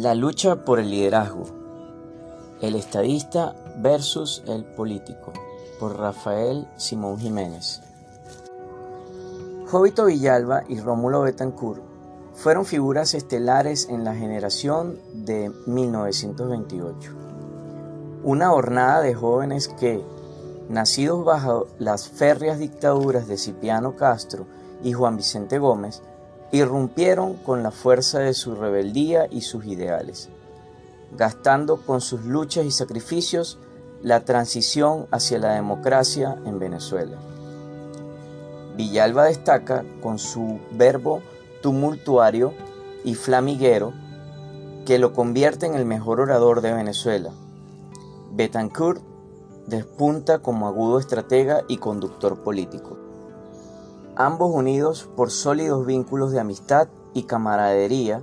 La lucha por el liderazgo. El estadista versus el político. Por Rafael Simón Jiménez. Jovito Villalba y Rómulo Betancourt fueron figuras estelares en la generación de 1928. Una hornada de jóvenes que, nacidos bajo las férreas dictaduras de Cipriano Castro y Juan Vicente Gómez, irrumpieron con la fuerza de su rebeldía y sus ideales, gastando con sus luchas y sacrificios la transición hacia la democracia en Venezuela. Villalba destaca con su verbo tumultuario y flamiguero que lo convierte en el mejor orador de Venezuela. Betancourt despunta como agudo estratega y conductor político ambos unidos por sólidos vínculos de amistad y camaradería,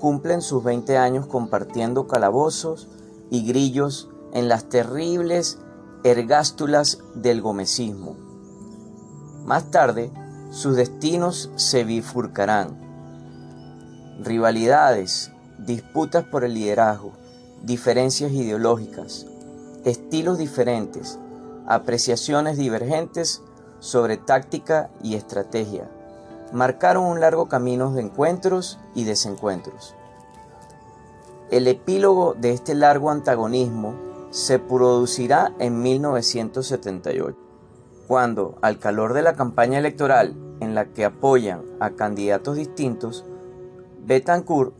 cumplen sus 20 años compartiendo calabozos y grillos en las terribles ergástulas del gomecismo. Más tarde, sus destinos se bifurcarán. Rivalidades, disputas por el liderazgo, diferencias ideológicas, estilos diferentes, apreciaciones divergentes sobre táctica y estrategia. Marcaron un largo camino de encuentros y desencuentros. El epílogo de este largo antagonismo se producirá en 1978, cuando, al calor de la campaña electoral en la que apoyan a candidatos distintos, Betancourt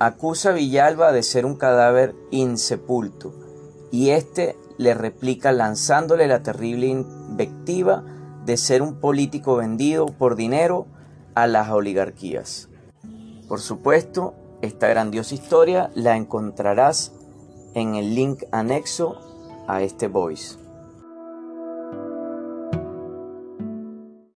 acusa a Villalba de ser un cadáver insepulto y éste le replica lanzándole la terrible invectiva de ser un político vendido por dinero a las oligarquías. Por supuesto, esta grandiosa historia la encontrarás en el link anexo a este voice.